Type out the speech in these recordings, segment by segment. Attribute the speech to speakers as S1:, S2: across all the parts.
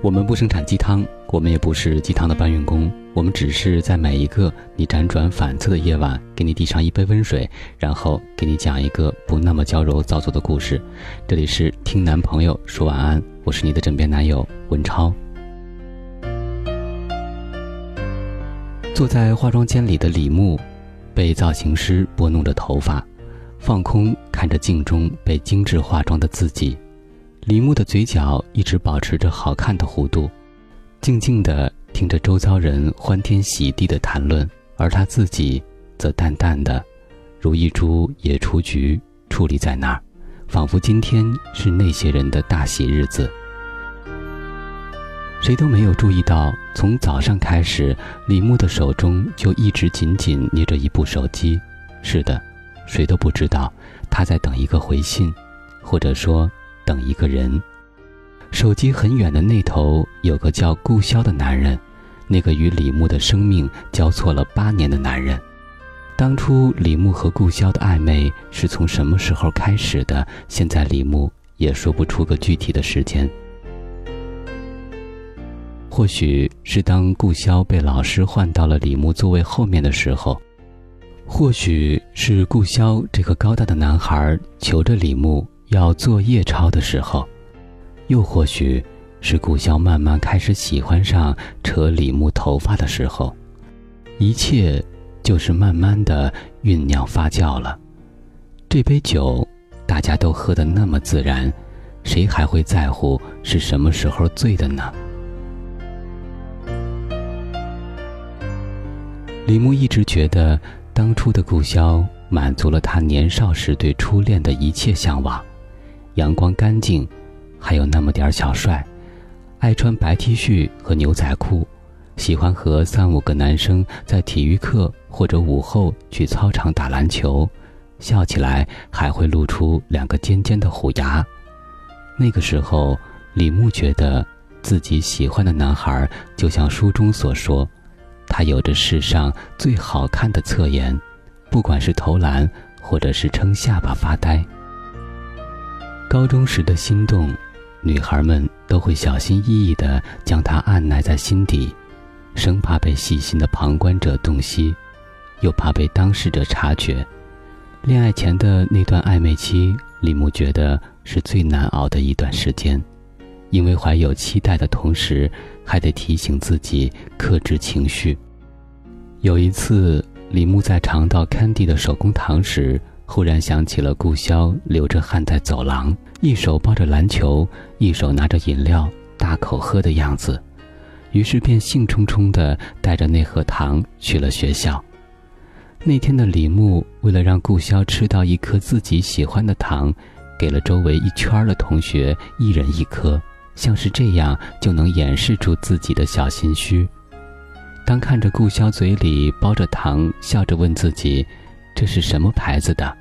S1: 我们不生产鸡汤，我们也不是鸡汤的搬运工，我们只是在每一个你辗转反侧的夜晚，给你递上一杯温水，然后给你讲一个不那么娇柔造作的故事。这里是听男朋友说晚安，我是你的枕边男友文超。坐在化妆间里的李牧，被造型师拨弄着头发，放空看着镜中被精致化妆的自己。李牧的嘴角一直保持着好看的弧度，静静地听着周遭人欢天喜地的谈论，而他自己则淡淡的，如一株野雏菊矗立在那儿，仿佛今天是那些人的大喜日子。谁都没有注意到，从早上开始，李牧的手中就一直紧紧捏着一部手机。是的，谁都不知道他在等一个回信，或者说。等一个人，手机很远的那头有个叫顾潇的男人，那个与李牧的生命交错了八年的男人。当初李牧和顾潇的暧昧是从什么时候开始的？现在李牧也说不出个具体的时间。或许是当顾潇被老师换到了李牧座位后面的时候，或许是顾潇这个高大的男孩求着李牧。要做夜抄的时候，又或许是顾潇慢慢开始喜欢上扯李牧头发的时候，一切就是慢慢的酝酿发酵了。这杯酒，大家都喝得那么自然，谁还会在乎是什么时候醉的呢？李牧一直觉得，当初的顾潇满足了他年少时对初恋的一切向往。阳光干净，还有那么点儿小帅，爱穿白 T 恤和牛仔裤，喜欢和三五个男生在体育课或者午后去操场打篮球，笑起来还会露出两个尖尖的虎牙。那个时候，李牧觉得自己喜欢的男孩就像书中所说，他有着世上最好看的侧颜，不管是投篮或者是撑下巴发呆。高中时的心动，女孩们都会小心翼翼地将它按捺在心底，生怕被细心的旁观者洞悉，又怕被当事者察觉。恋爱前的那段暧昧期，李牧觉得是最难熬的一段时间，因为怀有期待的同时，还得提醒自己克制情绪。有一次，李牧在尝到 Candy 的手工糖时。忽然想起了顾潇流着汗在走廊，一手抱着篮球，一手拿着饮料大口喝的样子，于是便兴冲冲地带着那盒糖去了学校。那天的李牧为了让顾潇吃到一颗自己喜欢的糖，给了周围一圈的同学一人一颗，像是这样就能掩饰住自己的小心虚。当看着顾潇嘴里包着糖，笑着问自己。这是什么牌子的？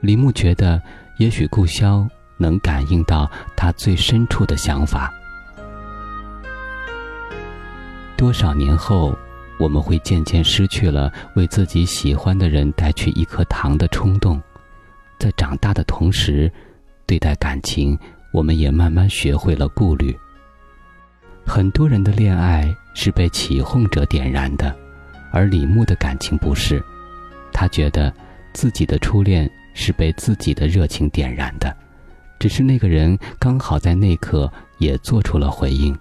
S1: 李牧觉得，也许顾潇能感应到他最深处的想法。多少年后，我们会渐渐失去了为自己喜欢的人带去一颗糖的冲动，在长大的同时，对待感情，我们也慢慢学会了顾虑。很多人的恋爱是被起哄者点燃的，而李牧的感情不是。他觉得，自己的初恋是被自己的热情点燃的，只是那个人刚好在那刻也做出了回应，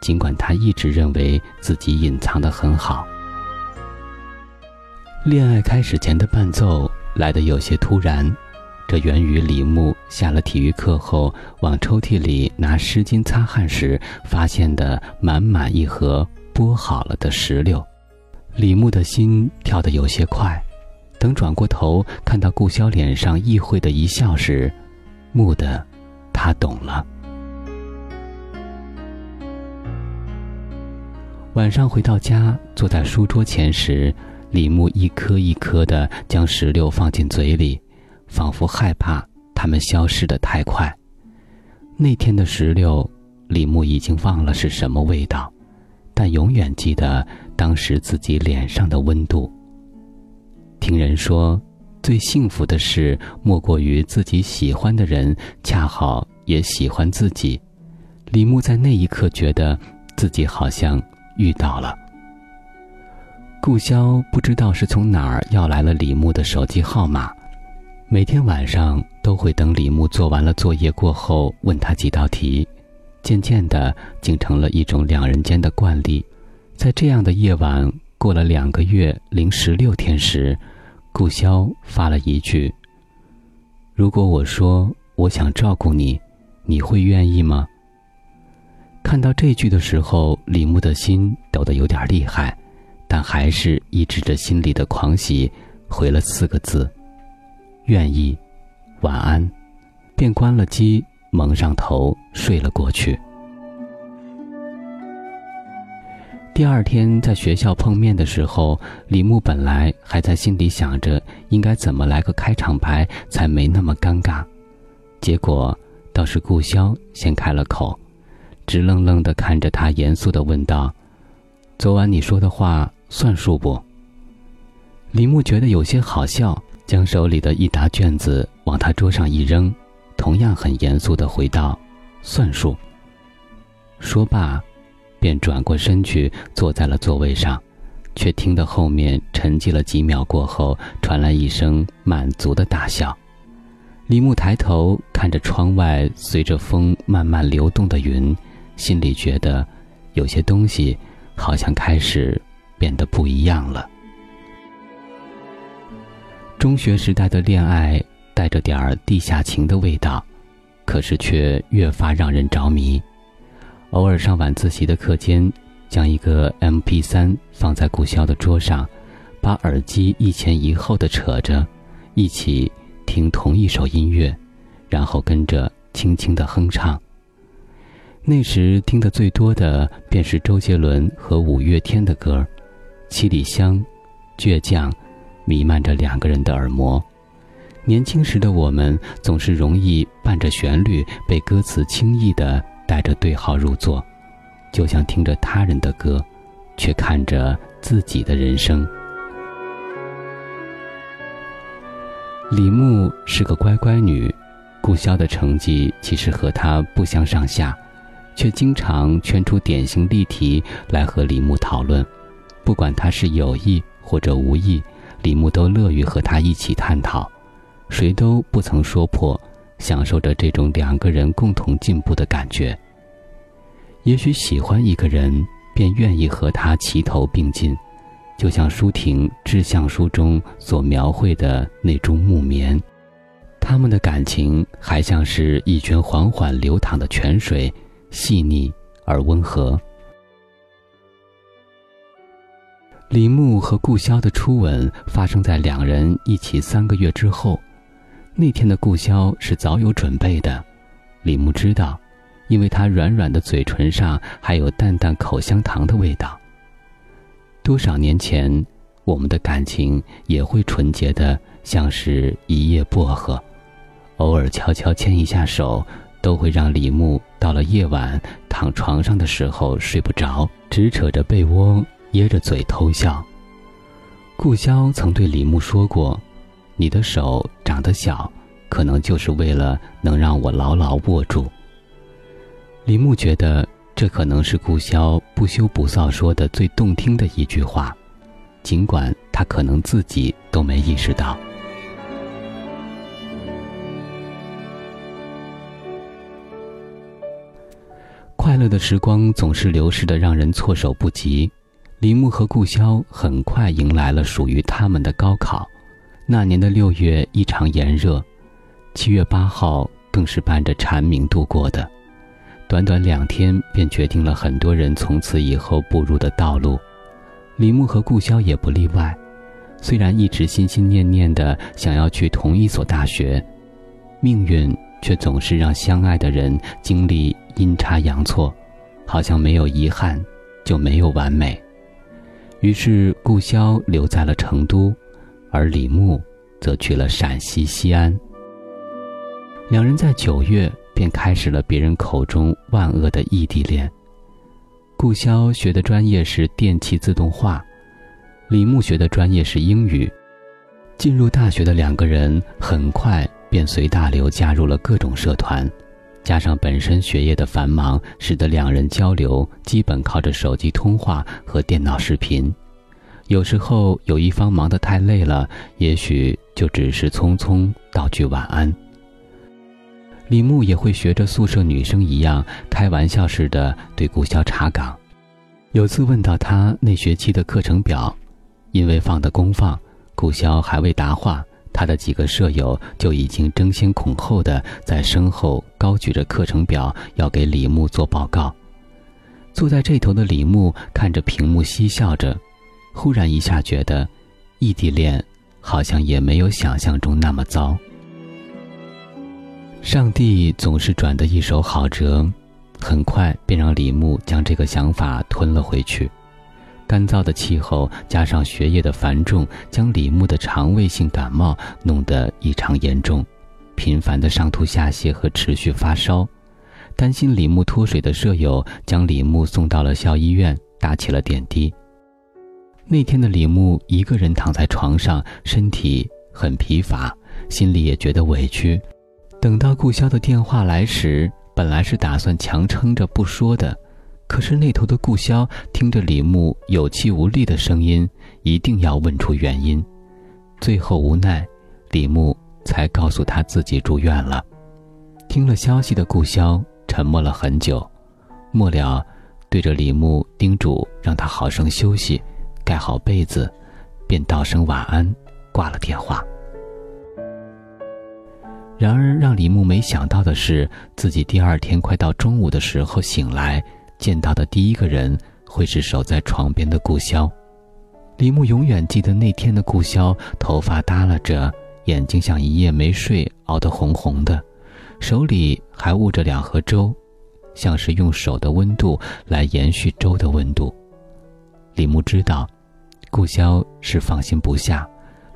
S1: 尽管他一直认为自己隐藏的很好。恋爱开始前的伴奏来得有些突然，这源于李牧下了体育课后往抽屉里拿湿巾擦汗时发现的满满一盒剥好了的石榴。李牧的心跳得有些快。等转过头看到顾潇脸上意会的一笑时，蓦地，他懂了。晚上回到家，坐在书桌前时，李牧一颗一颗的将石榴放进嘴里，仿佛害怕它们消失的太快。那天的石榴，李牧已经忘了是什么味道，但永远记得当时自己脸上的温度。听人说，最幸福的事莫过于自己喜欢的人恰好也喜欢自己，李牧在那一刻觉得自己好像遇到了。顾潇不知道是从哪儿要来了李牧的手机号码，每天晚上都会等李牧做完了作业过后问他几道题，渐渐的竟成了一种两人间的惯例。在这样的夜晚过了两个月零十六天时，顾潇发了一句：“如果我说我想照顾你，你会愿意吗？”看到这句的时候，李牧的心抖得有点厉害，但还是抑制着心里的狂喜，回了四个字：“愿意，晚安。”便关了机，蒙上头睡了过去。第二天在学校碰面的时候，李牧本来还在心里想着应该怎么来个开场白才没那么尴尬，结果倒是顾潇先开了口。直愣愣地看着他，严肃地问道：“昨晚你说的话算数不？”李牧觉得有些好笑，将手里的一沓卷子往他桌上一扔，同样很严肃地回道：“算数。”说罢，便转过身去坐在了座位上，却听得后面沉寂了几秒过后，传来一声满足的大笑。李牧抬头看着窗外随着风慢慢流动的云。心里觉得，有些东西好像开始变得不一样了。中学时代的恋爱带着点儿地下情的味道，可是却越发让人着迷。偶尔上晚自习的课间，将一个 M P 三放在顾潇的桌上，把耳机一前一后的扯着，一起听同一首音乐，然后跟着轻轻的哼唱。那时听得最多的便是周杰伦和五月天的歌，七里香，倔强，弥漫着两个人的耳膜。年轻时的我们总是容易伴着旋律，被歌词轻易的带着对号入座，就像听着他人的歌，却看着自己的人生。李牧是个乖乖女，顾潇的成绩其实和她不相上下。却经常圈出典型例题来和李牧讨论，不管他是有意或者无意，李牧都乐于和他一起探讨，谁都不曾说破，享受着这种两个人共同进步的感觉。也许喜欢一个人，便愿意和他齐头并进，就像舒婷《致橡书》中所描绘的那株木棉，他们的感情还像是一圈缓缓流淌的泉水。细腻而温和。李牧和顾潇的初吻发生在两人一起三个月之后。那天的顾潇是早有准备的，李牧知道，因为他软软的嘴唇上还有淡淡口香糖的味道。多少年前，我们的感情也会纯洁的像是一叶薄荷，偶尔悄悄牵一下手。都会让李牧到了夜晚躺床上的时候睡不着，只扯着被窝掖着嘴偷笑。顾潇曾对李牧说过：“你的手长得小，可能就是为了能让我牢牢握住。”李牧觉得这可能是顾潇不羞不臊说的最动听的一句话，尽管他可能自己都没意识到。快乐的时光总是流逝的让人措手不及。李牧和顾潇很快迎来了属于他们的高考。那年的六月异常炎热，七月八号更是伴着蝉鸣度过的。短短两天便决定了很多人从此以后步入的道路。李牧和顾潇也不例外。虽然一直心心念念的想要去同一所大学，命运。却总是让相爱的人经历阴差阳错，好像没有遗憾，就没有完美。于是顾潇留在了成都，而李牧则去了陕西西安。两人在九月便开始了别人口中万恶的异地恋。顾潇学的专业是电气自动化，李牧学的专业是英语。进入大学的两个人很快。便随大流加入了各种社团，加上本身学业的繁忙，使得两人交流基本靠着手机通话和电脑视频。有时候有一方忙得太累了，也许就只是匆匆道句晚安。李牧也会学着宿舍女生一样，开玩笑似的对顾潇查岗。有次问到他那学期的课程表，因为放的公放，顾潇还未答话，他的几个舍友就已经争先恐后的在身后高举着课程表要给李牧做报告。坐在这头的李牧看着屏幕嬉笑着，忽然一下觉得，异地恋好像也没有想象中那么糟。上帝总是转得一手好辙。很快便让李牧将这个想法吞了回去。干燥的气候加上学业的繁重，将李牧的肠胃性感冒弄得异常严重，频繁的上吐下泻和持续发烧。担心李牧脱水的舍友将李牧送到了校医院，打起了点滴。那天的李牧一个人躺在床上，身体很疲乏，心里也觉得委屈。等到顾潇的电话来时，本来是打算强撑着不说的，可是那头的顾潇听着李牧有气无力的声音，一定要问出原因。最后无奈，李牧才告诉他自己住院了。听了消息的顾潇沉默了很久，末了，对着李牧叮嘱让他好生休息，盖好被子，便道声晚安，挂了电话。然而，让李牧没想到的是，自己第二天快到中午的时候醒来，见到的第一个人会是守在床边的顾潇。李牧永远记得那天的顾潇，头发耷拉着，眼睛像一夜没睡熬得红红的，手里还握着两盒粥，像是用手的温度来延续粥的温度。李牧知道，顾潇是放心不下，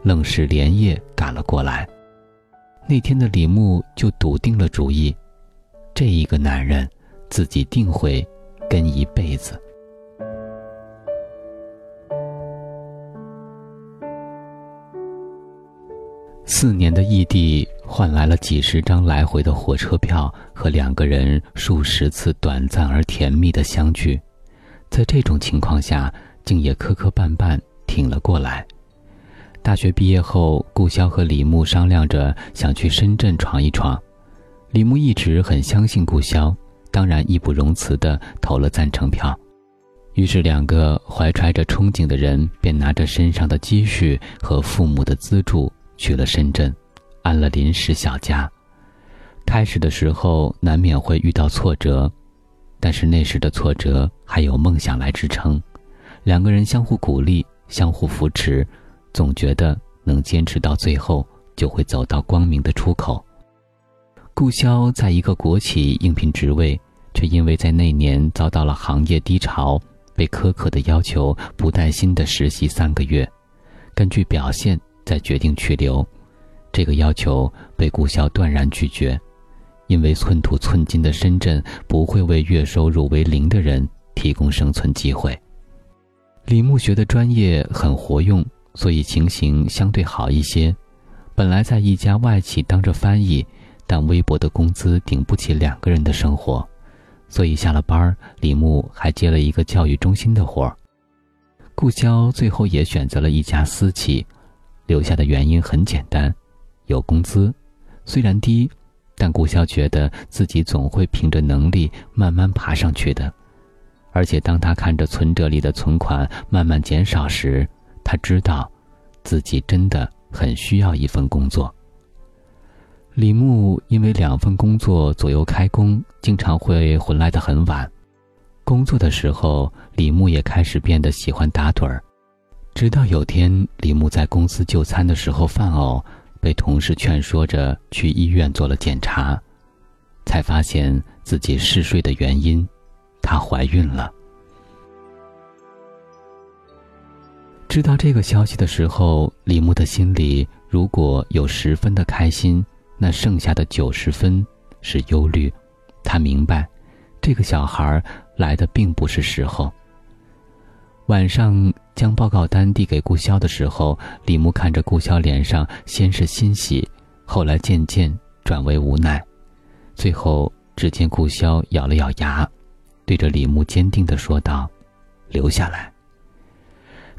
S1: 愣是连夜赶了过来。那天的李牧就笃定了主意，这一个男人，自己定会跟一辈子。四年的异地换来了几十张来回的火车票和两个人数十次短暂而甜蜜的相聚，在这种情况下，竟也磕磕绊绊挺了过来。大学毕业后，顾潇和李牧商量着想去深圳闯一闯。李牧一直很相信顾潇，当然义不容辞地投了赞成票。于是，两个怀揣着憧憬的人便拿着身上的积蓄和父母的资助去了深圳，安了临时小家。开始的时候难免会遇到挫折，但是那时的挫折还有梦想来支撑，两个人相互鼓励，相互扶持。总觉得能坚持到最后，就会走到光明的出口。顾潇在一个国企应聘职位，却因为在那年遭到了行业低潮，被苛刻的要求不带薪的实习三个月，根据表现再决定去留。这个要求被顾潇断然拒绝，因为寸土寸金的深圳不会为月收入为零的人提供生存机会。李牧学的专业很活用。所以情形相对好一些。本来在一家外企当着翻译，但微薄的工资顶不起两个人的生活，所以下了班李牧还接了一个教育中心的活儿。顾潇最后也选择了一家私企，留下的原因很简单：有工资，虽然低，但顾潇觉得自己总会凭着能力慢慢爬上去的。而且当他看着存折里的存款慢慢减少时，他知道，自己真的很需要一份工作。李牧因为两份工作左右开工，经常会回来的很晚。工作的时候，李牧也开始变得喜欢打盹儿。直到有天，李牧在公司就餐的时候犯呕，被同事劝说着去医院做了检查，才发现自己嗜睡的原因，她怀孕了。知道这个消息的时候，李牧的心里如果有十分的开心，那剩下的九十分是忧虑。他明白，这个小孩来的并不是时候。晚上将报告单递给顾潇的时候，李牧看着顾潇脸上先是欣喜，后来渐渐转为无奈，最后只见顾潇咬了咬牙，对着李牧坚定的说道：“留下来。”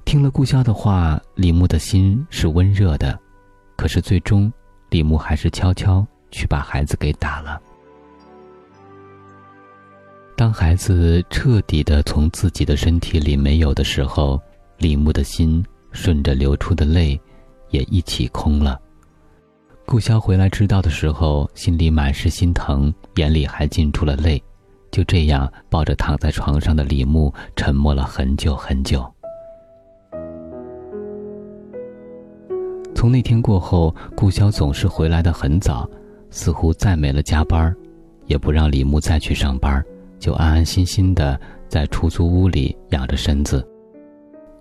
S1: 听了顾潇的话，李牧的心是温热的，可是最终，李牧还是悄悄去把孩子给打了。当孩子彻底的从自己的身体里没有的时候，李牧的心顺着流出的泪，也一起空了。顾潇回来知道的时候，心里满是心疼，眼里还浸出了泪。就这样抱着躺在床上的李牧，沉默了很久很久。从那天过后，顾潇总是回来的很早，似乎再没了加班，也不让李牧再去上班，就安安心心的在出租屋里养着身子。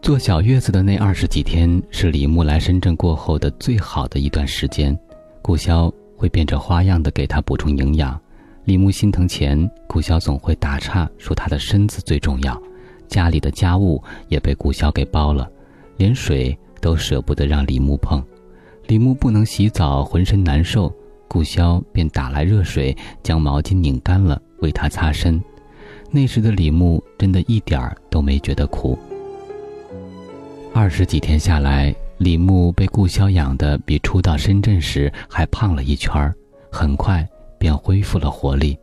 S1: 坐小月子的那二十几天，是李牧来深圳过后的最好的一段时间。顾潇会变着花样的给他补充营养，李牧心疼钱，顾潇总会打岔说他的身子最重要，家里的家务也被顾潇给包了，连水都舍不得让李牧碰。李牧不能洗澡，浑身难受，顾潇便打来热水，将毛巾拧干了为他擦身。那时的李牧真的一点儿都没觉得苦。二十几天下来。李牧被顾潇养得比初到深圳时还胖了一圈儿，很快便恢复了活力。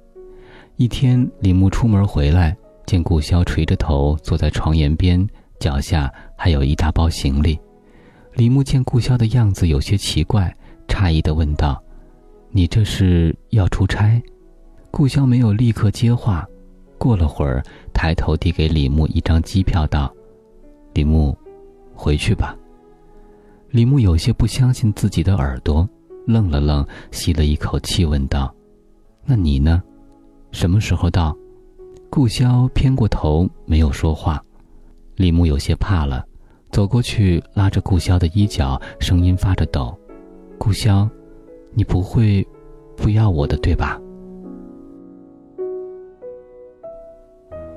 S1: 一天，李牧出门回来，见顾潇垂着头坐在床沿边，脚下还有一大包行李。李牧见顾潇的样子有些奇怪，诧异的问道：“你这是要出差？”顾潇没有立刻接话，过了会儿，抬头递给李牧一张机票，道：“李牧，回去吧。”李牧有些不相信自己的耳朵，愣了愣，吸了一口气，问道：“那你呢？什么时候到？”顾潇偏过头，没有说话。李牧有些怕了，走过去拉着顾潇的衣角，声音发着抖：“顾潇，你不会不要我的，对吧？”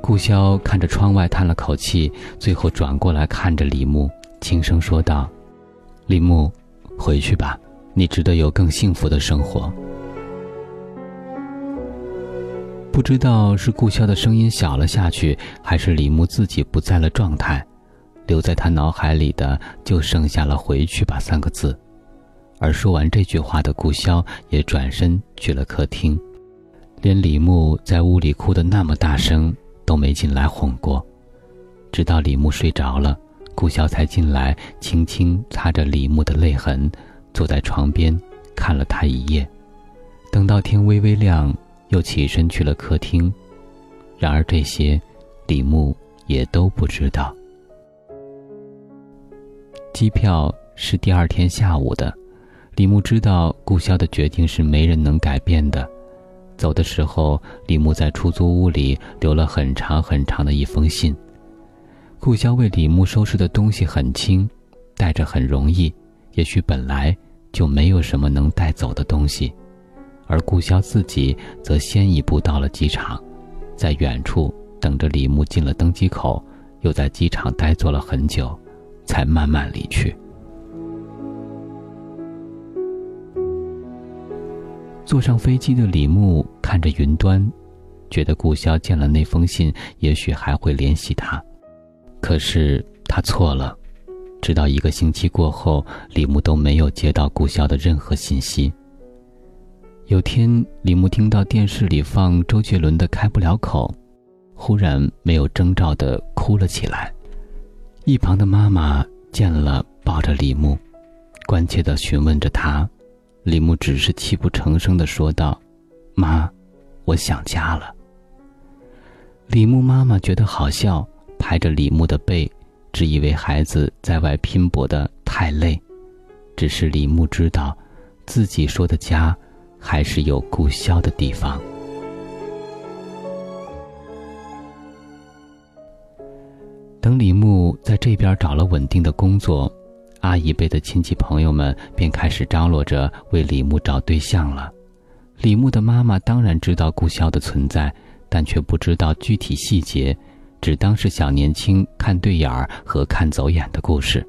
S1: 顾潇看着窗外，叹了口气，最后转过来看着李牧，轻声说道。李牧，回去吧，你值得有更幸福的生活。不知道是顾潇的声音小了下去，还是李牧自己不在了状态，留在他脑海里的就剩下了“回去吧”三个字。而说完这句话的顾潇也转身去了客厅，连李牧在屋里哭得那么大声都没进来哄过，直到李牧睡着了。顾潇才进来，轻轻擦着李牧的泪痕，坐在床边看了他一夜。等到天微微亮，又起身去了客厅。然而这些，李牧也都不知道。机票是第二天下午的，李牧知道顾潇的决定是没人能改变的。走的时候，李牧在出租屋里留了很长很长的一封信。顾潇为李牧收拾的东西很轻，带着很容易，也许本来就没有什么能带走的东西，而顾潇自己则先一步到了机场，在远处等着李牧进了登机口，又在机场呆坐了很久，才慢慢离去。坐上飞机的李牧看着云端，觉得顾潇见了那封信，也许还会联系他。可是他错了，直到一个星期过后，李牧都没有接到顾潇的任何信息。有天，李牧听到电视里放周杰伦的《开不了口》，忽然没有征兆的哭了起来。一旁的妈妈见了，抱着李牧，关切的询问着他。李牧只是泣不成声的说道：“妈，我想家了。”李牧妈妈觉得好笑。拍着李牧的背，只以为孩子在外拼搏的太累。只是李牧知道，自己说的家，还是有顾潇的地方。等李牧在这边找了稳定的工作，阿姨辈的亲戚朋友们便开始张罗着为李牧找对象了。李牧的妈妈当然知道顾潇的存在，但却不知道具体细节。只当是小年轻看对眼儿和看走眼的故事。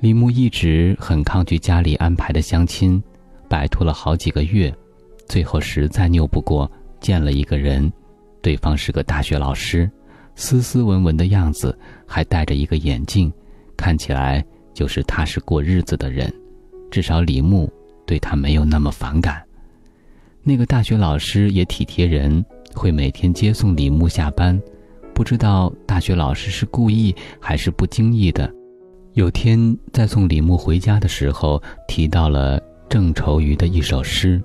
S1: 李牧一直很抗拒家里安排的相亲，摆脱了好几个月，最后实在拗不过，见了一个人，对方是个大学老师，斯斯文文的样子，还戴着一个眼镜，看起来就是踏实过日子的人。至少李牧对他没有那么反感。那个大学老师也体贴人，会每天接送李牧下班。不知道大学老师是故意还是不经意的。有天在送李牧回家的时候，提到了郑愁予的一首诗。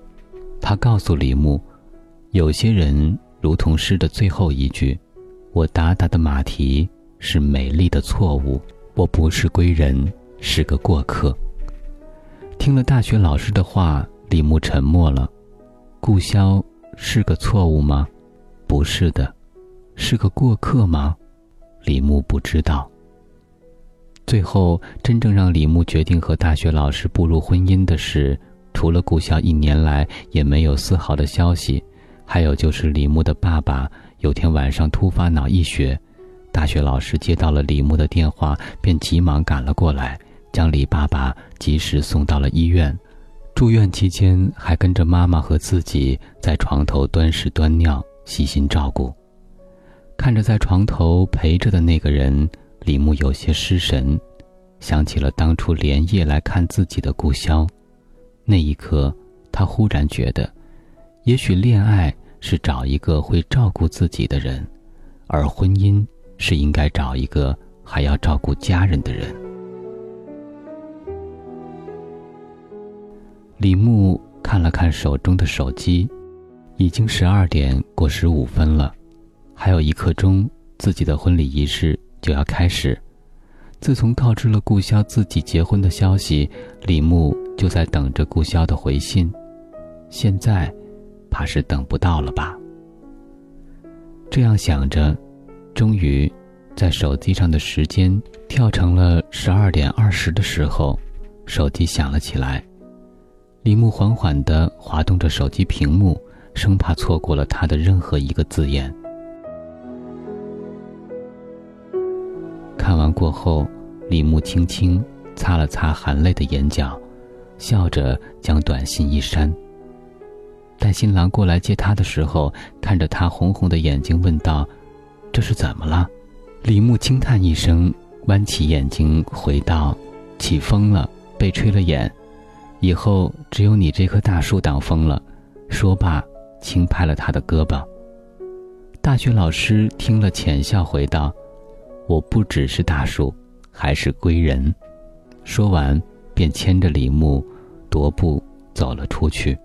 S1: 他告诉李牧，有些人如同诗的最后一句：“我达达的马蹄是美丽的错误，我不是归人，是个过客。”听了大学老师的话，李牧沉默了。顾潇是个错误吗？不是的，是个过客吗？李牧不知道。最后，真正让李牧决定和大学老师步入婚姻的是，除了顾潇一年来也没有丝毫的消息，还有就是李牧的爸爸有天晚上突发脑溢血，大学老师接到了李牧的电话，便急忙赶了过来，将李爸爸及时送到了医院。住院期间，还跟着妈妈和自己在床头端屎端尿，细心照顾。看着在床头陪着的那个人。李牧有些失神，想起了当初连夜来看自己的顾潇。那一刻，他忽然觉得，也许恋爱是找一个会照顾自己的人，而婚姻是应该找一个还要照顾家人的人。李牧看了看手中的手机，已经十二点过十五分了，还有一刻钟，自己的婚礼仪式。就要开始。自从告知了顾潇自己结婚的消息，李牧就在等着顾潇的回信。现在，怕是等不到了吧？这样想着，终于，在手机上的时间跳成了十二点二十的时候，手机响了起来。李牧缓缓地滑动着手机屏幕，生怕错过了他的任何一个字眼。看完过后，李牧轻轻擦了擦含泪的眼角，笑着将短信一删。待新郎过来接他的时候，看着他红红的眼睛，问道：“这是怎么了？”李牧轻叹一声，弯起眼睛回道：“起风了，被吹了眼，以后只有你这棵大树挡风了。”说罢，轻拍了他的胳膊。大学老师听了，浅笑回道。我不只是大树，还是归人。说完，便牵着李牧，踱步走了出去。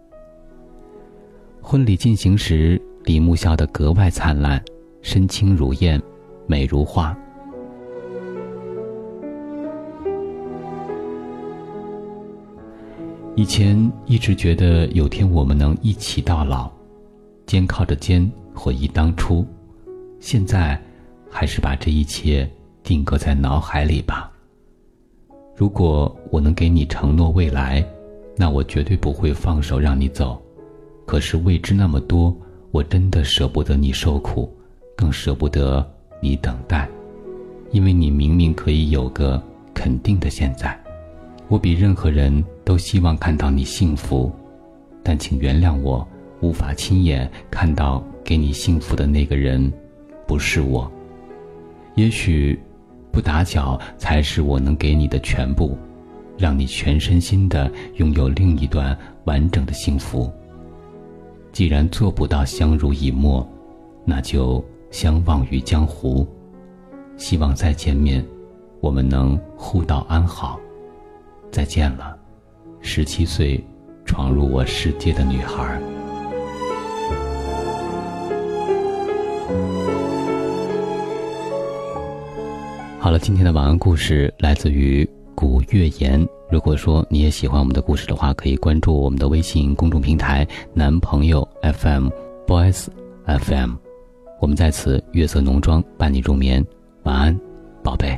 S1: 婚礼进行时，李牧笑得格外灿烂，身轻如燕，美如画。以前一直觉得有天我们能一起到老，肩靠着肩回忆当初。现在。还是把这一切定格在脑海里吧。如果我能给你承诺未来，那我绝对不会放手让你走。可是未知那么多，我真的舍不得你受苦，更舍不得你等待，因为你明明可以有个肯定的现在。我比任何人都希望看到你幸福，但请原谅我，无法亲眼看到给你幸福的那个人，不是我。也许，不打搅才是我能给你的全部，让你全身心的拥有另一段完整的幸福。既然做不到相濡以沫，那就相忘于江湖。希望再见面，我们能互道安好。再见了，十七岁闯入我世界的女孩。好了，今天的晚安故事来自于古月言。如果说你也喜欢我们的故事的话，可以关注我们的微信公众平台“男朋友 FM”，Boys FM。我们在此月色浓妆伴你入眠，晚安，宝贝。